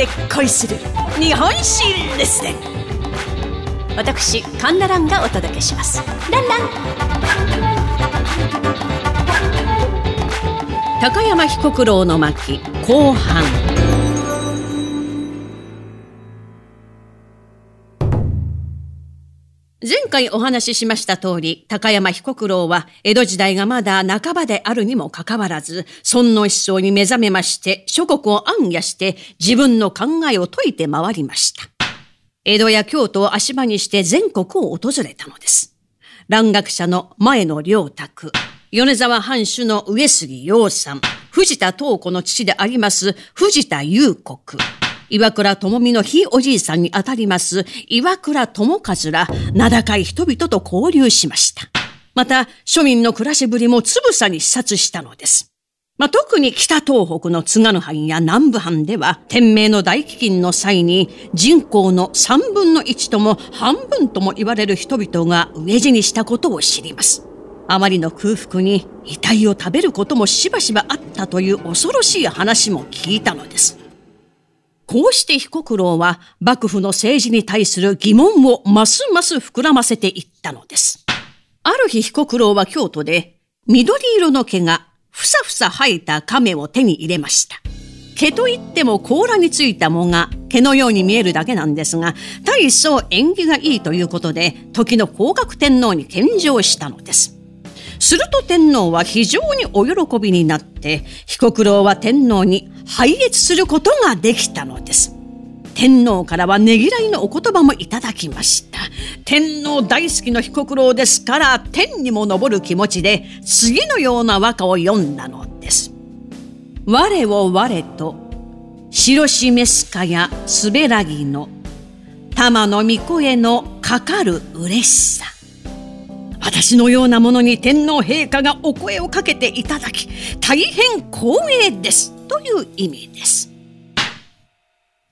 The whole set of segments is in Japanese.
で恋する日本史レッスン私カンナランがお届けします。ランラン。高山彦九郎の巻後半前回お話ししました通り、高山彦九郎は江戸時代がまだ半ばであるにもかかわらず、尊王思想に目覚めまして、諸国を暗夜して自分の考えを説いて回りました。江戸や京都を足場にして全国を訪れたのです。蘭学者の前野良沢、米沢藩主の上杉洋さん、藤田東子の父であります藤田優国、岩倉智美のひいおじいさんにあたります岩倉智和ら名高い人々と交流しました。また、庶民の暮らしぶりもつぶさに視察したのです。まあ、特に北東北の津軽藩や南部藩では、天明の大飢饉の際に人口の三分の一とも半分とも言われる人々が飢え死にしたことを知ります。あまりの空腹に遺体を食べることもしばしばあったという恐ろしい話も聞いたのです。こうして彦九郎は幕府の政治に対する疑問をますます膨らませていったのです。ある日彦九郎は京都で緑色の毛がふさふさ生えた亀を手に入れました。毛といっても甲羅についた藻が毛のように見えるだけなんですが、大層縁起がいいということで、時の皇格天皇に献上したのです。すると天皇は非常にお喜びになって、彦九郎は天皇に拝謁することができたのです。天皇からはねぎらいのお言葉もいただきました。天皇大好きの彦九郎ですから、天にも昇る気持ちで、次のような和歌を読んだのです。我を我と、白しめすかやすべらぎの、玉の御声のかかる嬉しさ。私のようなものに天皇陛下がお声をかけていただき、大変光栄です。という意味です。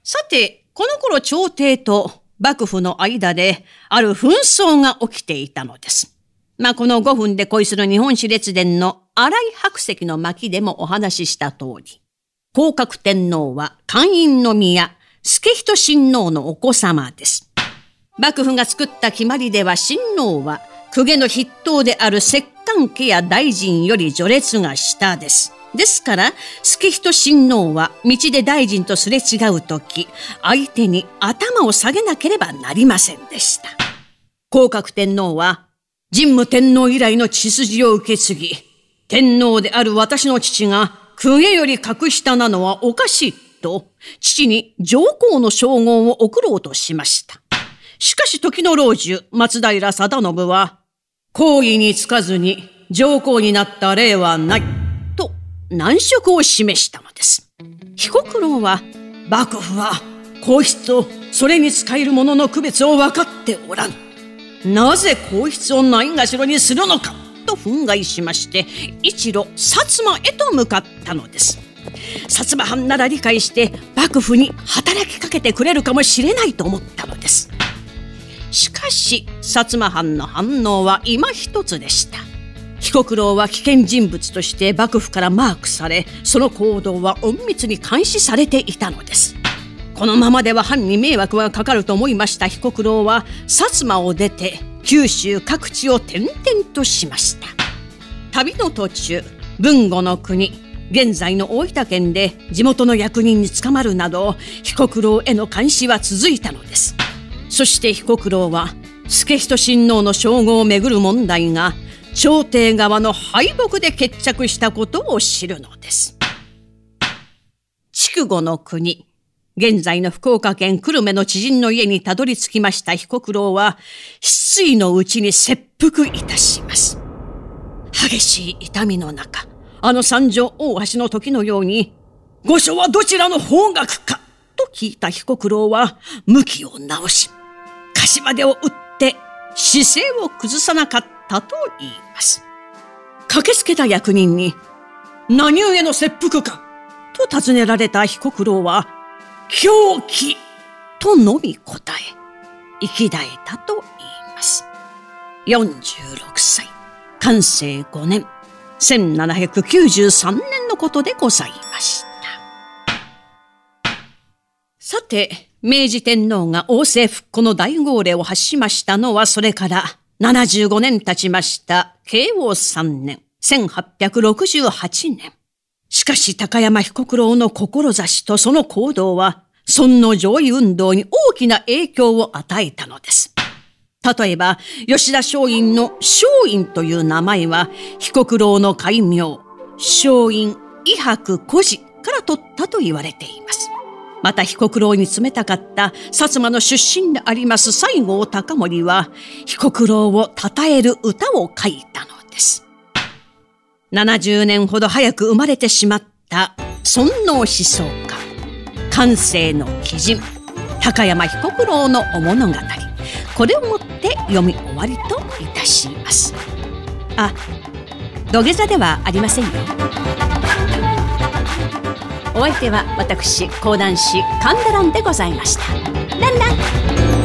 さて、この頃朝廷と幕府の間である紛争が起きていたのです。まあ、この5分で恋する日本史列伝の荒井白石の巻でもお話しした通り、皇格天皇は官員の宮、助人親王のお子様です。幕府が作った決まりでは親王は公家の筆頭である摂関家や大臣より序列が下です。ですから、助人親王は道で大臣とすれ違うとき、相手に頭を下げなければなりませんでした。皇格天皇は、神武天皇以来の血筋を受け継ぎ、天皇である私の父が公家より格下なのはおかしいと、父に上皇の称号を送ろうとしました。しかし時の老中、松平定信は、皇位につかずに上皇になった例はない、と難色を示したのです。彦九郎は、幕府は皇室とそれに使えるものの区別を分かっておらぬ。なぜ皇室をないがしろにするのかと憤慨しまして、一路薩摩へと向かったのです。薩摩藩なら理解して幕府に働きかけてくれるかもしれないと思ったのです。しかし、薩摩藩の反応は今一つでした。彦九郎は危険人物として幕府からマークされ、その行動は隠密に監視されていたのです。このままでは藩に迷惑がかかると思いました彦九郎は、薩摩を出て九州各地を転々としました。旅の途中、豊後の国、現在の大分県で地元の役人に捕まるなど、彦九郎への監視は続いたのです。そして彦九郎は、助人親王の称号をめぐる問題が、朝廷側の敗北で決着したことを知るのです。筑後の国、現在の福岡県久留米の知人の家にたどり着きました彦九郎は、失意のうちに切腹いたします。激しい痛みの中、あの三条大橋の時のように、御所はどちらの方角かと聞いた彦九郎は、向きを直し、柏手を打って姿勢を崩さなかったと言います。駆けつけた役人に、何故の切腹かと尋ねられた彦九郎は、狂気とのみ答え、生き絶えたと言います。46歳、寛政5年、1793年のことでございました。て、明治天皇が王政復古の大号令を発しましたのはそれから75年経ちました慶応3年、1868年。しかし高山被告郎の志とその行動は、尊の上位運動に大きな影響を与えたのです。例えば、吉田松陰の松陰という名前は、被告郎の改名、松陰、伊白古事から取ったと言われています。また被告郎に冷たかった薩摩の出身であります西郷隆盛は、被告郎を称える歌を書いたのです。70年ほど早く生まれてしまった尊王思想家、感性の奇人、高山被告郎のお物語。これをもって読み終わりといたします。あ、土下座ではありませんよ。お相手は私講談師神田蘭でございました。ランラン